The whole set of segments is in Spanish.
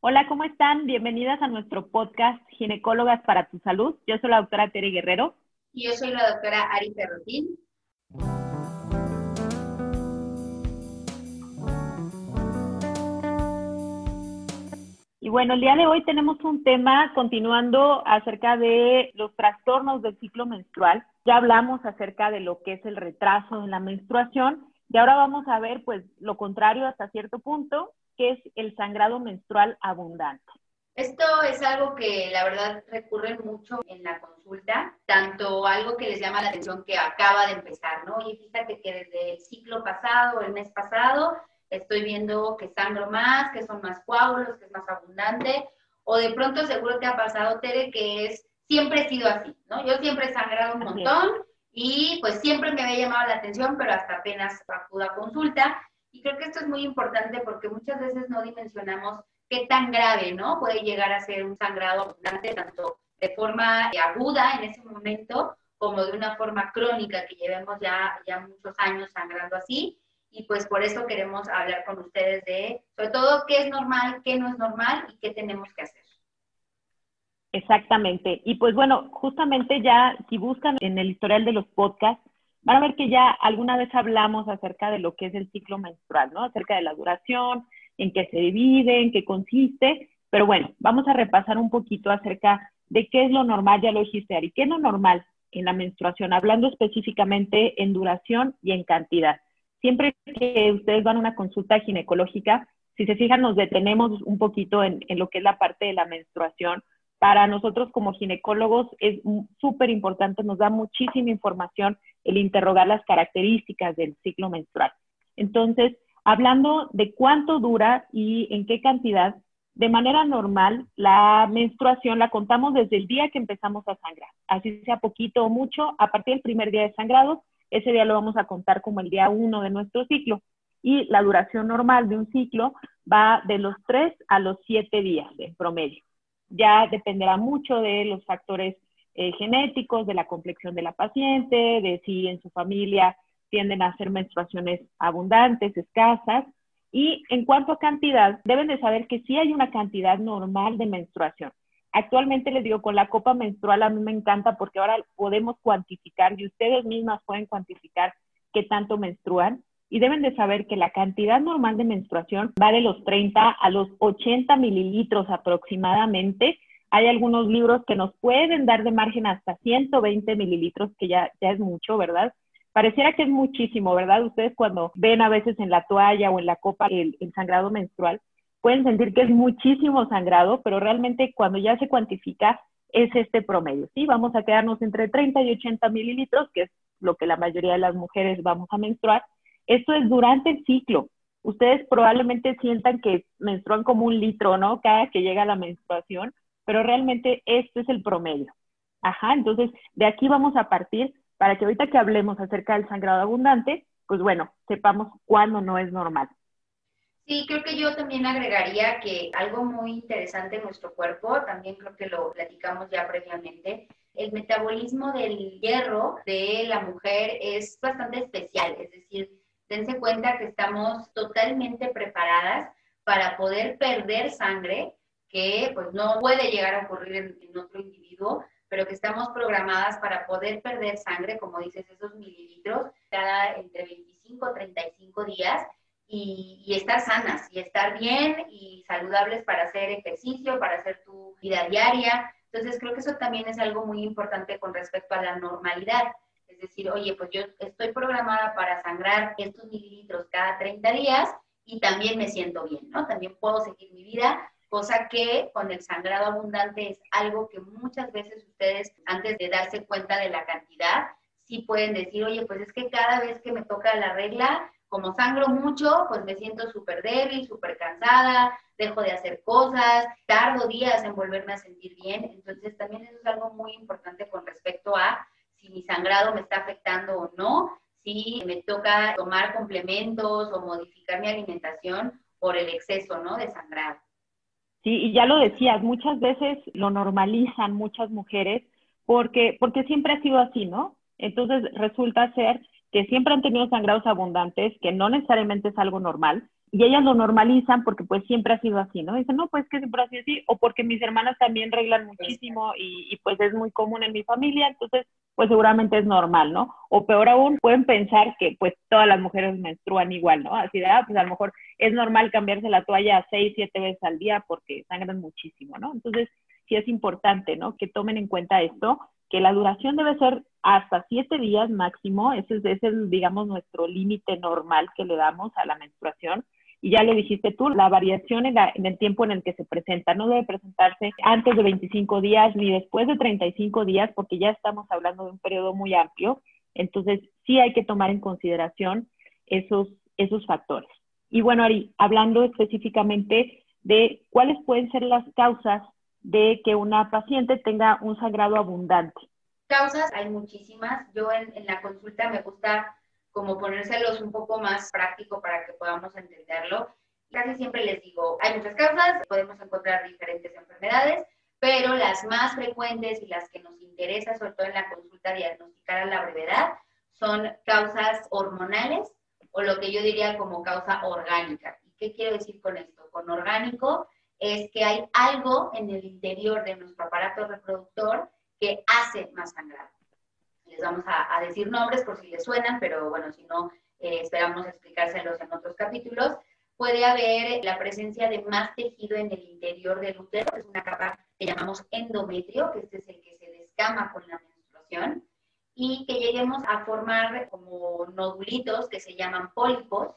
Hola, ¿cómo están? Bienvenidas a nuestro podcast Ginecólogas para tu Salud. Yo soy la doctora Tere Guerrero. Y yo soy la doctora Ari Ferrotín. Y bueno, el día de hoy tenemos un tema continuando acerca de los trastornos del ciclo menstrual. Ya hablamos acerca de lo que es el retraso en la menstruación y ahora vamos a ver pues lo contrario hasta cierto punto, que es el sangrado menstrual abundante. Esto es algo que la verdad recurre mucho en la consulta, tanto algo que les llama la atención que acaba de empezar, ¿no? Y fíjate que desde el ciclo pasado, el mes pasado, estoy viendo que sangro más, que son más coágulos, que es más abundante, o de pronto seguro te ha pasado, Tere, que es, siempre he sido así, ¿no? Yo siempre he sangrado un montón y pues siempre me había llamado la atención, pero hasta apenas acudo a consulta. Y creo que esto es muy importante porque muchas veces no dimensionamos qué tan grave, ¿no? Puede llegar a ser un sangrado abundante, tanto de forma aguda en ese momento, como de una forma crónica que llevemos ya, ya muchos años sangrando así y pues por eso queremos hablar con ustedes de, sobre todo, qué es normal, qué no es normal y qué tenemos que hacer. Exactamente. Y pues bueno, justamente ya si buscan en el historial de los podcasts, van a ver que ya alguna vez hablamos acerca de lo que es el ciclo menstrual, ¿no? Acerca de la duración, en qué se divide, en qué consiste. Pero bueno, vamos a repasar un poquito acerca de qué es lo normal, ya lo dijiste, Ari, qué es lo normal en la menstruación, hablando específicamente en duración y en cantidad siempre que ustedes van a una consulta ginecológica, si se fijan, nos detenemos un poquito en, lo que es la parte de la menstruación. Para nosotros como ginecólogos es súper importante, nos da muchísima información el interrogar las características del ciclo menstrual. Entonces, hablando de cuánto dura y en qué cantidad, de manera normal, la menstruación la contamos desde el día que empezamos a sangrar, así sea poquito o mucho, a partir del primer día de sangrado ese día lo vamos a contar como el día uno de nuestro ciclo. Y la duración normal de un ciclo va de los tres a los siete días en promedio. Ya dependerá mucho de los factores eh, genéticos, de la complexión de la paciente, de si en su familia tienden a hacer menstruaciones abundantes, escasas. Y en cuanto a cantidad, deben de saber que sí hay una cantidad normal de menstruación. Actualmente les digo, con la copa menstrual a mí me encanta porque ahora podemos cuantificar y ustedes mismas pueden cuantificar qué tanto menstruan y deben de saber que la cantidad normal de menstruación va de los 30 a los 80 mililitros aproximadamente. Hay algunos libros que nos pueden dar de margen hasta 120 mililitros, que ya, ya es mucho, ¿verdad? Pareciera que es muchísimo, ¿verdad? Ustedes cuando ven a veces en la toalla o en la copa el sangrado menstrual, pueden sentir que es muchísimo sangrado, pero realmente cuando ya se cuantifica es este promedio, ¿sí? Vamos a quedarnos entre 30 y 80 mililitros, que es lo que la mayoría de las mujeres vamos a menstruar. Esto es durante el ciclo. Ustedes probablemente sientan que menstruan como un litro, ¿no? Cada que llega la menstruación, pero realmente este es el promedio. Ajá, entonces de aquí vamos a partir para que ahorita que hablemos acerca del sangrado abundante, pues bueno, sepamos cuándo no es normal. Sí, creo que yo también agregaría que algo muy interesante en nuestro cuerpo, también creo que lo platicamos ya previamente, el metabolismo del hierro de la mujer es bastante especial, es decir, dense cuenta que estamos totalmente preparadas para poder perder sangre, que pues no puede llegar a ocurrir en, otro individuo, pero que estamos programadas para poder perder sangre, como dices, esos mililitros, cada entre 25 y 35 días y, estar sanas y estar bien y saludables para hacer ejercicio, para hacer tu vida diaria. Entonces creo que eso también es algo muy importante con respecto a la normalidad. Es decir, oye, pues yo estoy programada para sangrar estos mililitros cada 30 días y también me siento bien, ¿no? También puedo seguir mi vida, cosa que con el sangrado abundante es algo que muchas veces ustedes, antes de darse cuenta de la cantidad, sí pueden decir, oye, pues es que cada vez que me toca la regla, como sangro mucho, pues me siento súper débil, súper cansada, dejo de hacer cosas, tardo días en volverme a sentir bien. Entonces también eso es algo muy importante con respecto a si mi sangrado me está afectando o no, si me toca tomar complementos o modificar mi alimentación por el exceso, ¿no? De sangrado. Sí, y ya lo decías, muchas veces lo normalizan muchas mujeres porque, porque siempre ha sido así, ¿no? Entonces resulta ser que siempre han tenido sangrados abundantes, que no necesariamente es algo normal, y ellas lo normalizan porque pues siempre ha sido así, ¿no? Dicen, no, pues que siempre ha sido así, o porque mis hermanas también reglan muchísimo y, y, pues es muy común en mi familia, entonces pues seguramente es normal, ¿no? O peor aún, pueden pensar que pues todas las mujeres menstruan igual, ¿no? Así de, ah, pues a lo mejor es normal cambiarse la toalla seis, siete veces al día porque sangran muchísimo, ¿no? Entonces sí es importante, ¿no? Que tomen en cuenta esto, que la duración debe ser hasta siete días máximo, ese es, ese es digamos, nuestro límite normal que le damos a la menstruación y ya lo dijiste tú, la variación en, el tiempo en el que se presenta no debe presentarse antes de 25 días ni después de 35 días, porque ya estamos hablando de un periodo muy amplio. Entonces, sí hay que tomar en consideración esos, esos factores. Y bueno, Ari, hablando específicamente de cuáles pueden ser las causas de que una paciente tenga un sangrado abundante. Causas hay muchísimas. Yo en, en la consulta me gusta como ponérselos un poco más práctico para que podamos entenderlo. Casi siempre les digo, hay muchas causas, podemos encontrar diferentes enfermedades, pero las más frecuentes y las que nos interesa, sobre todo en la consulta diagnosticar a la brevedad, son causas hormonales o lo que yo diría como causa orgánica. ¿Y qué quiero decir con esto? Con orgánico es que hay algo en el interior de nuestro aparato reproductor que hace más sangrado les vamos a, decir nombres por si les suenan, pero bueno, si no, eh, esperamos explicárselos en otros capítulos. Puede haber la presencia de más tejido en el interior del útero, es una capa que llamamos endometrio, que este es el que se descama con la menstruación, y que lleguemos a formar como nodulitos que se llaman pólipos,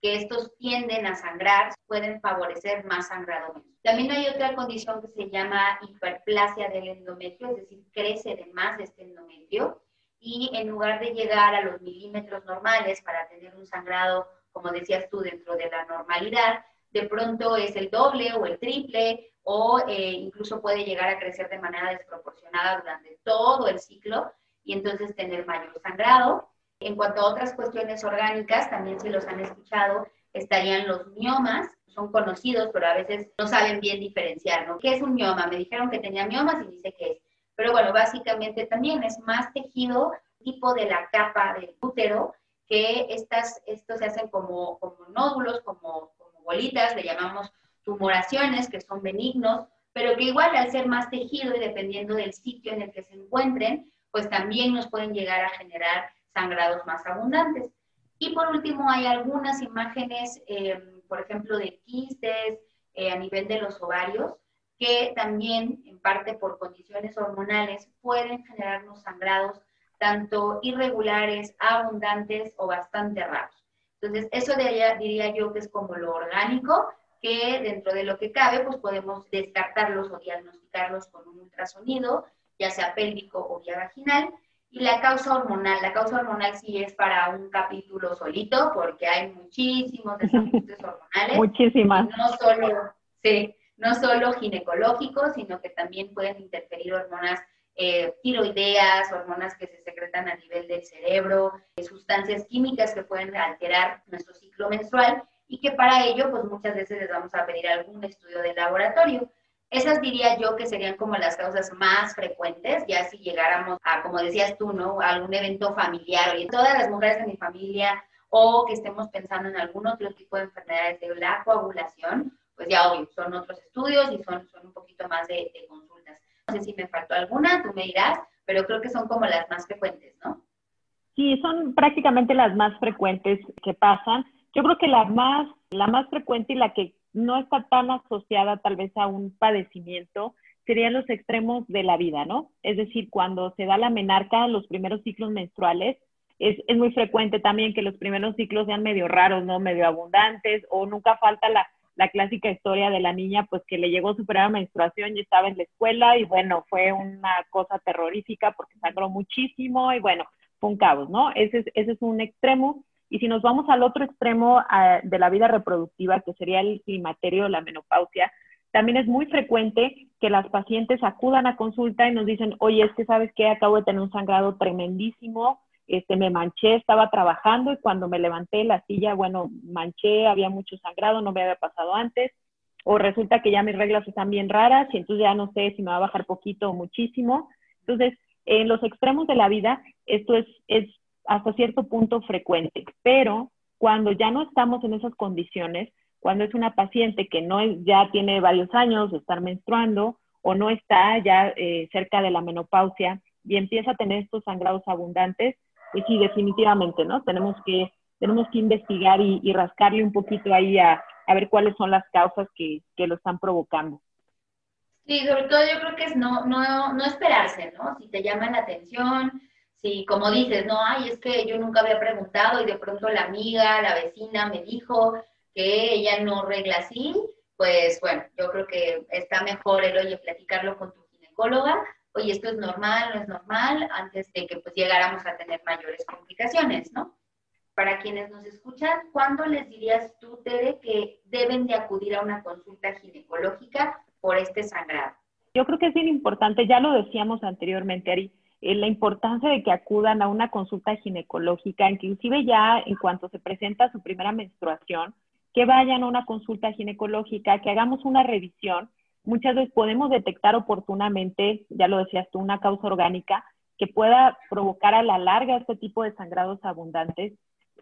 que estos tienden a sangrar, pueden favorecer más sangrado. También hay otra condición que se llama hiperplasia del endometrio, es decir, crece de más este endometrio, y en lugar de llegar a los milímetros normales para tener un sangrado, como decías tú, dentro de la normalidad, de pronto es el doble o el triple o eh, incluso puede llegar a crecer de manera desproporcionada durante todo el ciclo y entonces tener mayor sangrado. En cuanto a otras cuestiones orgánicas, también si los han escuchado, estarían los miomas, son conocidos, pero a veces no saben bien diferenciar, ¿no? ¿Qué es un mioma? Me dijeron que tenía miomas y dice que es. Pero bueno, básicamente también es más tejido tipo de la capa del útero, que estas, estos se hacen como, como nódulos, como, como bolitas, le llamamos tumoraciones, que son benignos, pero que igual al ser más tejido y dependiendo del sitio en el que se encuentren, pues también nos pueden llegar a generar sangrados más abundantes. Y por último, hay algunas imágenes, eh, por ejemplo, de quistes eh, a nivel de los ovarios, que también, en parte por condiciones hormonales, pueden generarnos sangrados tanto irregulares, abundantes o bastante raros. Entonces, eso de diría yo que es como lo orgánico, que dentro de lo que cabe, pues podemos descartarlos o diagnosticarlos con un ultrasonido, ya sea pélvico o vía vaginal. Y la causa hormonal, la causa hormonal sí es para un capítulo solito, porque hay muchísimos desajustes hormonales. Muchísimas. No solo, sí, no solo ginecológicos, sino que también pueden interferir hormonas eh, tiroideas, hormonas que se secretan a nivel del cerebro, eh, sustancias químicas que pueden alterar nuestro ciclo menstrual y que para ello, pues muchas veces les vamos a pedir algún estudio de laboratorio. Esas diría yo que serían como las causas más frecuentes, ya si llegáramos a, como decías tú, ¿no? algún evento familiar, oye, todas las mujeres de mi familia o que estemos pensando en algún otro tipo de enfermedades de la coagulación, pues ya obvio, son otros estudios y son, son un poquito más de, consultas. No sé si me faltó alguna, tú me dirás, pero creo que son como las más frecuentes, ¿no? Sí, son prácticamente las más frecuentes que pasan. Yo creo que la más, la más frecuente y la que no está tan asociada tal vez a un padecimiento serían los extremos de la vida, ¿no? Es decir, cuando se da la menarca, los primeros ciclos menstruales, es, es, muy frecuente también que los primeros ciclos sean medio raros, ¿no? Medio abundantes o nunca falta la, la clásica historia de la niña, pues que le llegó su primera menstruación y estaba en la escuela y bueno, fue una cosa terrorífica porque sangró muchísimo y bueno, fue un caos, ¿no? Ese es, ese es un extremo. Y si nos vamos al otro extremo ah, de la vida reproductiva, que sería el climaterio, la menopausia, también es muy frecuente que las pacientes acudan a consulta y nos dicen, oye, es que sabes que acabo de tener un sangrado tremendísimo, este, me manché, estaba trabajando y cuando me levanté la silla, bueno, manché, había mucho sangrado, no me había pasado antes, o resulta que ya mis reglas están bien raras y entonces ya no sé si me va a bajar poquito o muchísimo. Entonces, en los extremos de la vida, esto es, es hasta cierto punto frecuente, pero Cuando ya no estamos en esas condiciones, cuando es una paciente que no ya tiene varios años de estar menstruando o no está ya eh, cerca de la menopausia y empieza a tener estos sangrados abundantes, pues sí, definitivamente, ¿no? Tenemos que, tenemos que investigar y, rascarle un poquito ahí a, ver cuáles son las causas que, que, lo están provocando. Sí, sobre todo yo creo que es no, no, no esperarse, ¿no? Si te llama la atención, si como dices, no, ay, es que yo nunca había preguntado y de pronto la amiga, la vecina me dijo que ella no regla así, pues bueno, yo creo que está mejor el, oye, platicarlo con tu ginecóloga oye, esto es normal, no es normal, antes de que pues llegáramos a tener mayores complicaciones, ¿no? Para quienes nos escuchan, ¿cuándo les dirías tú, Tere, que deben de acudir a una consulta ginecológica por este sangrado? Yo creo que es bien importante, ya lo decíamos anteriormente, Ari, eh, la importancia de que acudan a una consulta ginecológica, inclusive ya en cuanto se presenta su primera menstruación, que vayan a una consulta ginecológica, que hagamos una revisión muchas veces podemos detectar oportunamente, ya lo decías tú, una causa orgánica que pueda provocar a la larga este tipo de sangrados abundantes.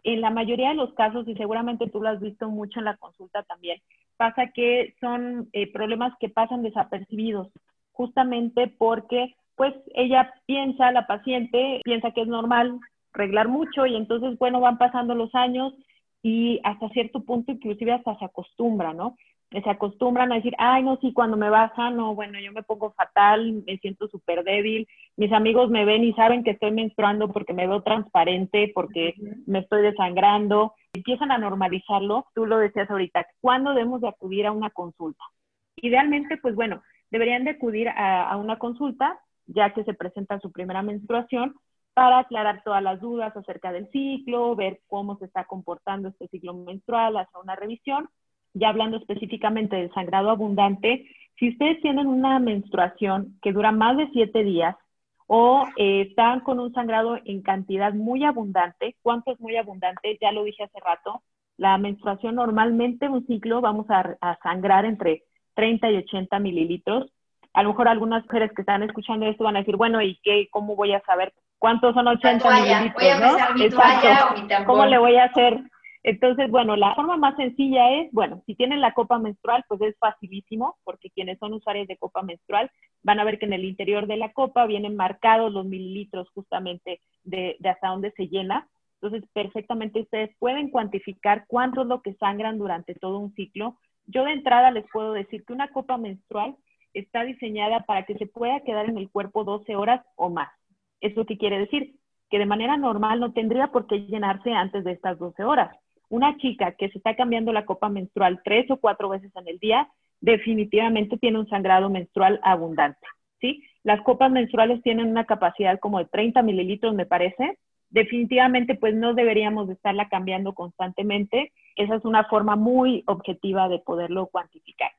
En la mayoría de los casos, y seguramente tú lo has visto mucho en la consulta también, pasa que son eh, problemas que pasan desapercibidos, justamente porque pues ella piensa, la paciente piensa que es normal reglar mucho y entonces, bueno, van pasando los años y hasta cierto punto inclusive hasta se acostumbra, ¿no? Se acostumbran a decir, ay, no, sí, cuando me baja, no, bueno, yo me pongo fatal, me siento súper débil, mis amigos me ven y saben que estoy menstruando porque me veo transparente, porque me estoy desangrando, empiezan a normalizarlo, tú lo decías ahorita, ¿cuándo debemos de acudir a una consulta? Idealmente, pues bueno, deberían de acudir a, a una consulta ya que se presenta su primera menstruación para aclarar todas las dudas acerca del ciclo, ver cómo se está comportando este ciclo menstrual, hacer una revisión ya hablando específicamente del sangrado abundante, si ustedes tienen una menstruación que dura más de siete días o eh, están con un sangrado en cantidad muy abundante, ¿cuánto es muy abundante? Ya lo dije hace rato, la menstruación normalmente un ciclo vamos a, sangrar entre 30 y 80 mililitros. A lo mejor algunas mujeres que están escuchando esto van a decir, bueno, ¿y qué? ¿Cómo voy a saber cuántos son 80 mililitros? ¿no? Exacto. ¿Cómo le voy a hacer entonces, bueno, la forma más sencilla es, bueno, si tienen la copa menstrual, pues es facilísimo, porque quienes son usuarios de copa menstrual van a ver que en el interior de la copa vienen marcados los mililitros justamente de, hasta dónde se llena. Entonces, perfectamente ustedes pueden cuantificar cuánto es lo que sangran durante todo un ciclo. Yo de entrada les puedo decir que una copa menstrual está diseñada para que se pueda quedar en el cuerpo 12 horas o más. ¿Eso qué quiere decir? Que de manera normal no tendría por qué llenarse antes de estas 12 horas una chica que se está cambiando la copa menstrual tres o cuatro veces en el día, definitivamente tiene un sangrado menstrual abundante, ¿sí? Las copas menstruales tienen una capacidad como de 30 mililitros, me parece. Definitivamente, pues no deberíamos de estarla cambiando constantemente. Esa es una forma muy objetiva de poderlo cuantificar.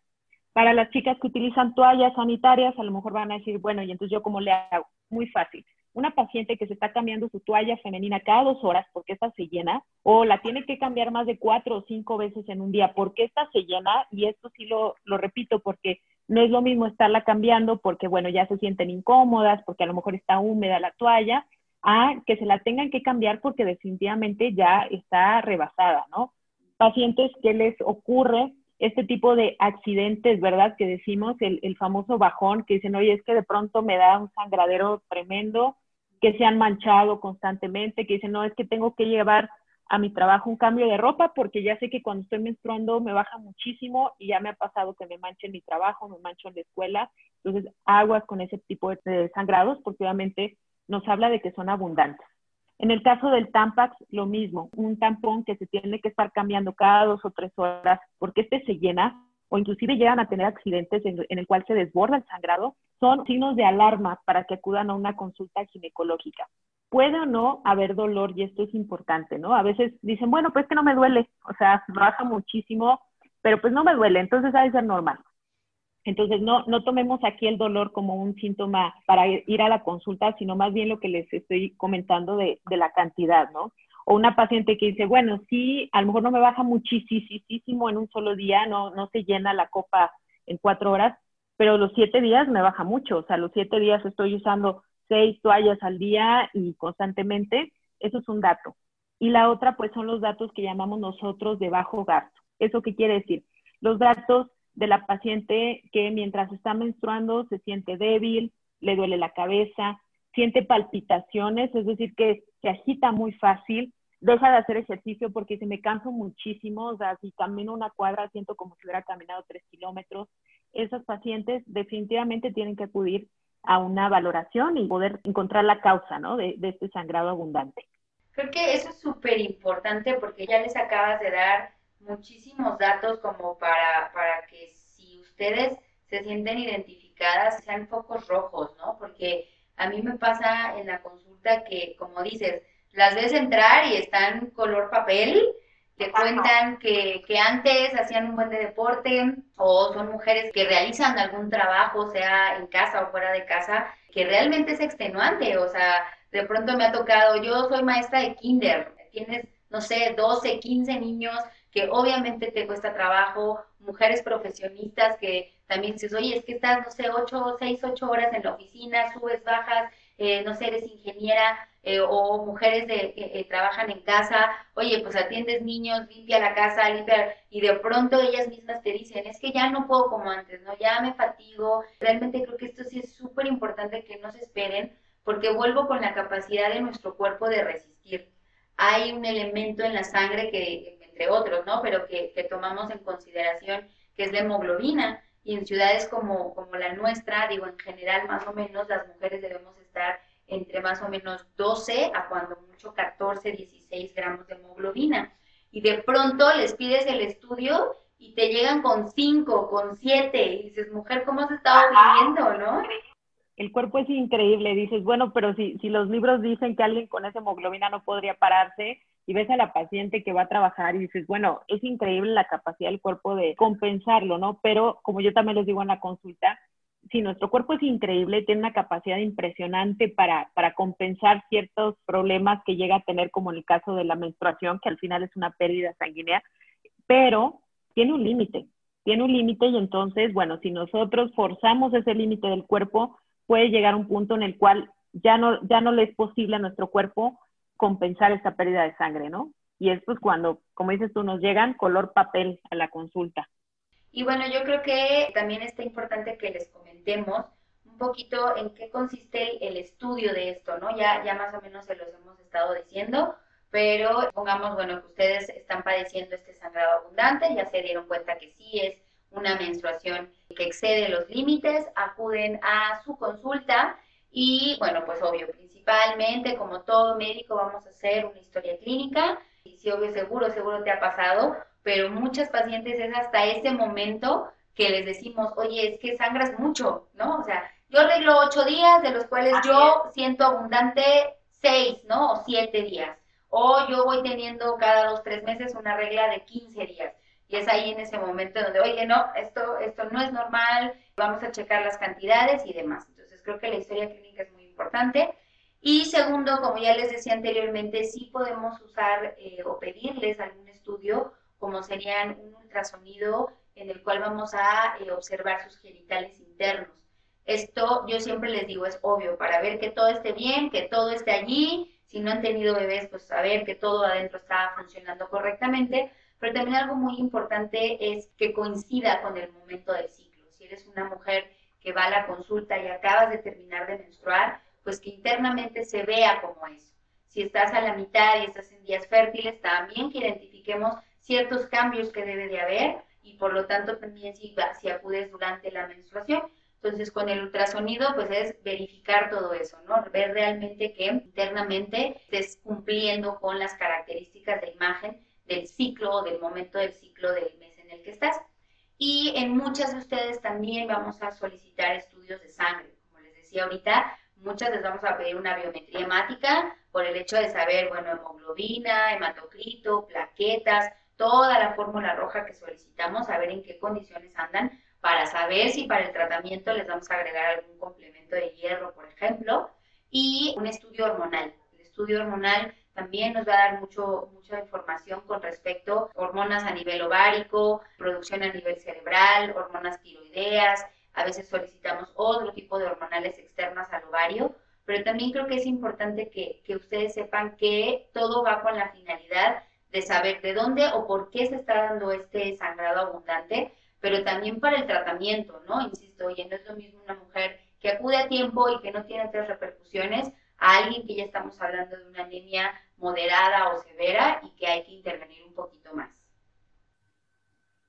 Para las chicas que utilizan toallas sanitarias, a lo mejor van a decir, bueno, y entonces yo cómo le hago? Muy fácil una paciente que se está cambiando su toalla femenina cada dos horas porque esta se llena, o la tiene que cambiar más de cuatro o cinco veces en un día porque esta se llena, y esto sí lo, lo repito porque no es lo mismo estarla cambiando porque, bueno, ya se sienten incómodas, porque a lo mejor está húmeda la toalla, a que se la tengan que cambiar porque definitivamente ya está rebasada, ¿no? Pacientes que les ocurre este tipo de accidentes, ¿verdad? Que decimos, el, el famoso bajón, que dicen, oye, es que de pronto me da un sangradero tremendo, que se han manchado constantemente, que dicen, no, es que tengo que llevar a mi trabajo un cambio de ropa porque ya sé que cuando estoy menstruando me baja muchísimo y ya me ha pasado que me manche en mi trabajo, me mancho en la escuela. Entonces, aguas con ese tipo de sangrados porque obviamente nos habla de que son abundantes. En el caso del Tampax, lo mismo, un tampón que se tiene que estar cambiando cada dos o tres horas porque este se llena o inclusive llegan a tener accidentes en, el cual se desborda el sangrado, son signos de alarma para que acudan a una consulta ginecológica. Puede o no haber dolor, y esto es importante, ¿no? A veces dicen, bueno, pues que no me duele, o sea, baja muchísimo, pero pues no me duele, entonces ha de ser normal. Entonces, no, no tomemos aquí el dolor como un síntoma para ir a la consulta, sino más bien lo que les estoy comentando de, de la cantidad, ¿no? O una paciente que dice, bueno, sí, a lo mejor no me baja muchísimo en un solo día, no, no se llena la copa en cuatro horas, pero los siete días me baja mucho, o sea, los siete días estoy usando seis toallas al día y constantemente, eso es un dato. Y la otra, pues son los datos que llamamos nosotros de bajo gasto. ¿Eso qué quiere decir? Los datos de la paciente que mientras está menstruando se siente débil, le duele la cabeza, siente palpitaciones, es decir, que se agita muy fácil, deja de hacer ejercicio porque se me canso muchísimo, o sea, si camino una cuadra siento como si hubiera caminado tres kilómetros. Esos pacientes definitivamente tienen que acudir a una valoración y poder encontrar la causa, ¿no? De, de este sangrado abundante. Creo que eso es súper importante porque ya les acabas de dar muchísimos datos como para, para que si ustedes se sienten identificadas sean focos rojos, ¿no? Porque a mí me pasa en la consulta que, como dices, las ves entrar y están color papel, te cuentan que, que, antes hacían un buen de deporte o son mujeres que realizan algún trabajo, sea en casa o fuera de casa, que realmente es extenuante. O sea, de pronto me ha tocado, yo soy maestra de kinder, tienes, no sé, 12, 15 niños que obviamente te cuesta trabajo, mujeres profesionistas que también dices, oye, es que estás, no sé, 8, 6, 8 horas en la oficina, subes, bajas, eh, no sé, eres ingeniera eh, o mujeres de, que eh, trabajan en casa, oye, pues atiendes niños, limpia la casa, limpia, y de pronto ellas mismas te dicen, es que ya no puedo como antes, ¿no? Ya me fatigo. Realmente creo que esto sí es súper importante que no se esperen, porque vuelvo con la capacidad de nuestro cuerpo de resistir. Hay un elemento en la sangre que entre otros, ¿no? Pero que, tomamos en consideración, que es la hemoglobina. Y en ciudades como, como la nuestra, digo, en general, más o menos, las mujeres debemos estar entre más o menos 12 a cuando mucho 14, 16 gramos de hemoglobina. Y de pronto les pides el estudio y te llegan con 5, con 7. Y dices, mujer, ¿cómo has estado viviendo, no? El cuerpo es increíble. Dices, bueno, pero si, si los libros dicen que alguien con esa hemoglobina no podría pararse, y ves a la paciente que va a trabajar y dices, bueno, es increíble la capacidad del cuerpo de compensarlo, ¿no? Pero como yo también les digo en la consulta, si nuestro cuerpo es increíble, tiene una capacidad impresionante para, para compensar ciertos problemas que llega a tener, como en el caso de la menstruación, que al final es una pérdida sanguínea, pero tiene un límite, tiene un límite y entonces, bueno, si nosotros forzamos ese límite del cuerpo, puede llegar un punto en el cual ya no, ya no le es posible a nuestro cuerpo compensar esta pérdida de sangre, ¿no? Y es pues cuando, como dices tú, nos llegan color papel a la consulta. Y bueno, yo creo que también está importante que les comentemos un poquito en qué consiste el, estudio de esto, ¿no? Ya, ya más o menos se los hemos estado diciendo, pero pongamos, bueno, que ustedes están padeciendo este sangrado abundante, ya se dieron cuenta que sí es una menstruación que excede los límites, acuden a su consulta y bueno, pues obvio, principalmente como todo médico vamos a hacer una historia clínica. Y si obvio, seguro, seguro te ha pasado, pero muchas pacientes es hasta ese momento que les decimos, oye, es que sangras mucho, ¿no? O sea, yo arreglo ocho días, de los cuales yo siento abundante seis, ¿no? O siete días. O yo voy teniendo cada dos, tres meses una regla de 15 días. Y es ahí en ese momento donde, oye, no, esto, esto no es normal, vamos a checar las cantidades y demás creo que la historia clínica es muy importante. Y segundo, como ya les decía anteriormente, sí podemos usar eh, o pedirles algún estudio, como serían un ultrasonido en el cual vamos a eh, observar sus genitales internos. Esto yo siempre les digo es obvio, para ver que todo esté bien, que todo esté allí. Si no han tenido bebés, pues saber que todo adentro está funcionando correctamente. Pero también algo muy importante es que coincida con el momento del ciclo. Si eres una mujer que va a la consulta y acabas de terminar de menstruar, pues que internamente se vea como eso. Si estás a la mitad y estás en días fértiles, también que identifiquemos ciertos cambios que debe de haber y por lo tanto también si, si acudes durante la menstruación. Entonces con el ultrasonido pues es verificar todo eso, ¿no? Ver realmente que internamente estés cumpliendo con las características de imagen del ciclo o del momento del ciclo del mes en el que estás. Y en muchas de ustedes también vamos a solicitar estudios de sangre. Como les decía ahorita, muchas les vamos a pedir una biometría hemática por el hecho de saber, bueno, hemoglobina, hematocrito, plaquetas, toda la fórmula roja que solicitamos, saber en qué condiciones andan, para saber si para el tratamiento les vamos a agregar algún complemento de hierro, por ejemplo, y un estudio hormonal. El estudio hormonal también nos va a dar mucho, mucha información con respecto a hormonas a nivel ovárico, producción a nivel cerebral, hormonas tiroideas. A veces solicitamos otro tipo de hormonales externas al ovario pero también creo que es importante que, que ustedes sepan que todo va con la finalidad de saber de dónde o por qué se está dando este sangrado abundante, pero también para el tratamiento, ¿no? Insisto, oye, no es lo mismo una mujer que acude a tiempo y que no tiene otras repercusiones a alguien que ya estamos hablando de una anemia moderada o severa y que hay que intervenir un poquito más.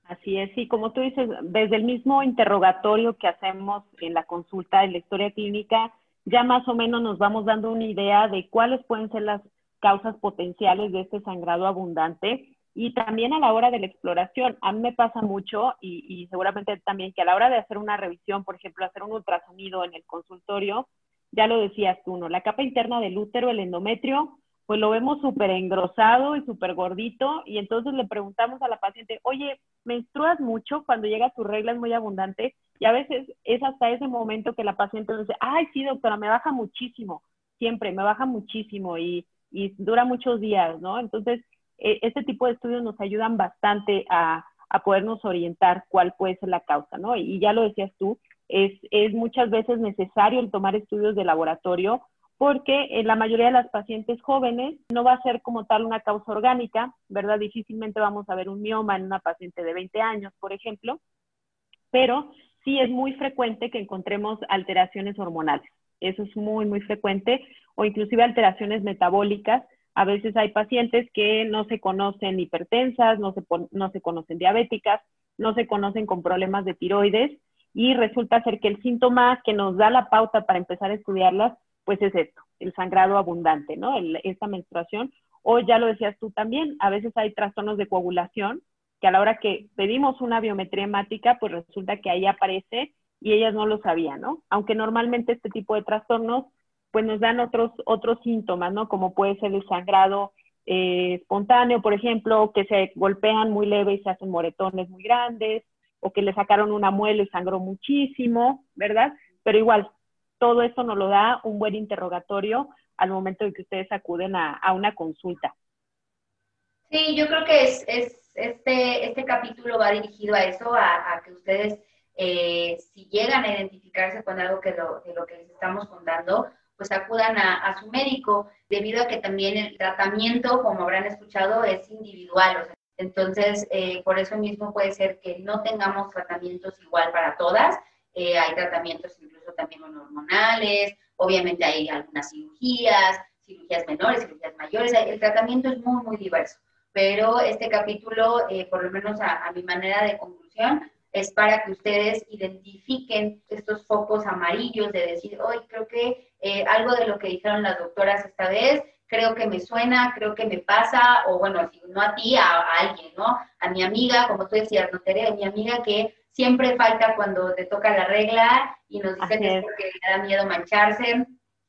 Así es, y como tú dices, desde el mismo interrogatorio que hacemos en la consulta de la historia clínica, ya más o menos nos vamos dando una idea de cuáles pueden ser las causas potenciales de este sangrado abundante y también a la hora de la exploración. A mí me pasa mucho y, y seguramente también que a la hora de hacer una revisión, por ejemplo, hacer un ultrasonido en el consultorio, ya lo decías tú, ¿no? La capa interna del útero, el endometrio, pues lo vemos súper engrosado y súper gordito y entonces le preguntamos a la paciente, oye, ¿menstruas mucho cuando llega tu regla es muy abundante? Y a veces es hasta ese momento que la paciente dice, ay, sí, doctora, me baja muchísimo, siempre, me baja muchísimo y, y dura muchos días, ¿no? Entonces, e, este tipo de estudios nos ayudan bastante a, a, podernos orientar cuál puede ser la causa, ¿no? Y, ya lo decías tú, es, es muchas veces necesario el tomar estudios de laboratorio porque en la mayoría de las pacientes jóvenes no va a ser como tal una causa orgánica, ¿verdad? Difícilmente vamos a ver un mioma en una paciente de 20 años, por ejemplo, pero sí es muy frecuente que encontremos alteraciones hormonales. Eso es muy, muy frecuente, o inclusive alteraciones metabólicas. A veces hay pacientes que no se conocen hipertensas, no se, no se conocen diabéticas, no se conocen con problemas de tiroides y resulta ser que el síntoma que nos da la pauta para empezar a estudiarlas pues es esto, el sangrado abundante, ¿no? esta menstruación. O ya lo decías tú también, a veces hay trastornos de coagulación que a la hora que pedimos una biometría hemática, pues resulta que ahí aparece y ellas no lo sabían, ¿no? Aunque normalmente este tipo de trastornos pues nos dan otros, otros síntomas, ¿no? Como puede ser el sangrado eh, espontáneo, por ejemplo, que se golpean muy leve y se hacen moretones muy grandes, o que le sacaron una muela y sangró muchísimo, ¿verdad? Pero igual, todo eso nos lo da un buen interrogatorio al momento de que ustedes acuden a, una consulta. Sí, yo creo que es, este, este capítulo va dirigido a eso, a, que ustedes, eh, si llegan a identificarse con algo que lo, de lo que les estamos contando, pues acudan a, su médico, debido a que también el tratamiento, como habrán escuchado, es individual. entonces, eh, por eso mismo puede ser que no tengamos tratamientos igual para todas. Eh, hay tratamientos también hormonales, obviamente hay algunas cirugías, cirugías menores, cirugías mayores, el tratamiento es muy, muy diverso, pero este capítulo, eh, por lo menos a, mi manera de conclusión, es para que ustedes identifiquen estos focos amarillos de decir, hoy creo que eh, algo de lo que dijeron las doctoras esta vez, creo que me suena, creo que me pasa, o bueno, si no a ti, a, alguien, ¿no? A mi amiga, como tú decías, no a mi amiga que siempre falta cuando te toca la regla y nos dicen que es porque le da miedo mancharse.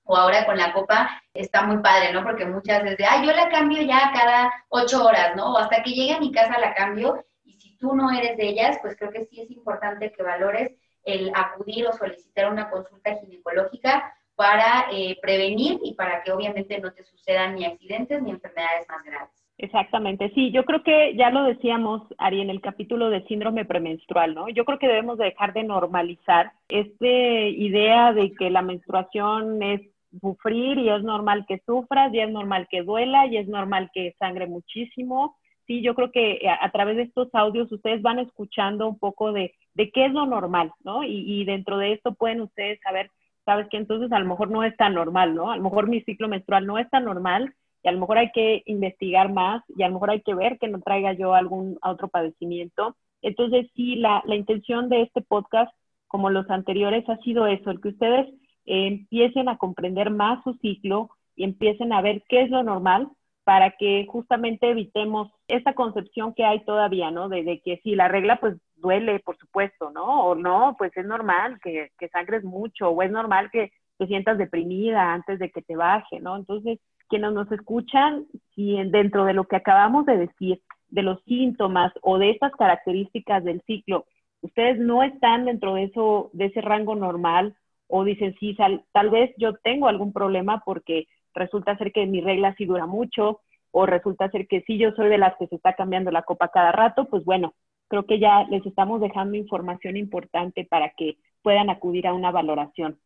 O ahora con la copa está muy padre, ¿no? Porque muchas veces, ah, yo la cambio ya cada ocho horas, ¿no? O hasta que llegue a mi casa la cambio. Y si tú no eres de ellas, pues creo que sí es importante que valores el acudir o solicitar una consulta ginecológica para eh, prevenir y para que obviamente no te sucedan ni accidentes ni enfermedades más graves. Exactamente, sí, yo creo que ya lo decíamos, Ari, en el capítulo de síndrome premenstrual, ¿no? Yo creo que debemos dejar de normalizar esta idea de que la menstruación es sufrir y es normal que sufras y es normal que duela y es normal que sangre muchísimo. Sí, yo creo que a, través de estos audios ustedes van escuchando un poco de, de qué es lo normal, ¿no? Y, y dentro de esto pueden ustedes saber, sabes que entonces a lo mejor no es tan normal, ¿no? A lo mejor mi ciclo menstrual no es tan normal y a lo mejor hay que investigar más y a lo mejor hay que ver que no traiga yo algún otro padecimiento. Entonces, sí, la, la intención de este podcast, como los anteriores, ha sido eso, el que ustedes eh, empiecen a comprender más su ciclo y empiecen a ver qué es lo normal para que justamente evitemos esa concepción que hay todavía, ¿no? De, de, que si la regla pues duele, por supuesto, ¿no? O no, pues es normal que, que sangres mucho, o es normal que te sientas deprimida antes de que te baje, ¿no? Entonces, quienes nos escuchan, si dentro de lo que acabamos de decir, de los síntomas o de estas características del ciclo, ustedes no están dentro de eso, de ese rango normal, o dicen, sí, tal vez yo tengo algún problema porque resulta ser que mi regla sí dura mucho, o resulta ser que sí yo soy de las que se está cambiando la copa cada rato, pues bueno, creo que ya les estamos dejando información importante para que puedan acudir a una valoración.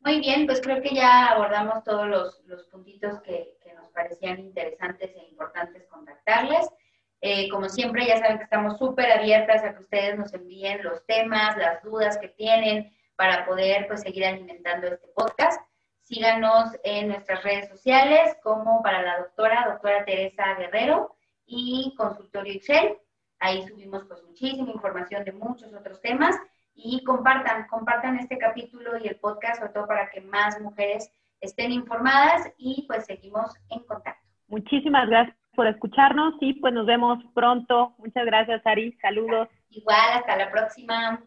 Muy bien, pues creo que ya abordamos todos los, los puntitos que, que, nos parecían interesantes e importantes contactarles. Eh, como siempre, ya saben que estamos súper abiertas a que ustedes nos envíen los temas, las dudas que tienen para poder pues, seguir alimentando este podcast. Síganos en nuestras redes sociales como para la doctora, doctora Teresa Guerrero y Consultorio Excel. Ahí subimos pues muchísima información de muchos otros temas y compartan, compartan este capítulo y el podcast, sobre todo para que más mujeres estén informadas y pues seguimos en contacto. Muchísimas gracias por escucharnos y pues nos vemos pronto. Muchas gracias, Ari. Saludos. Igual, hasta la próxima.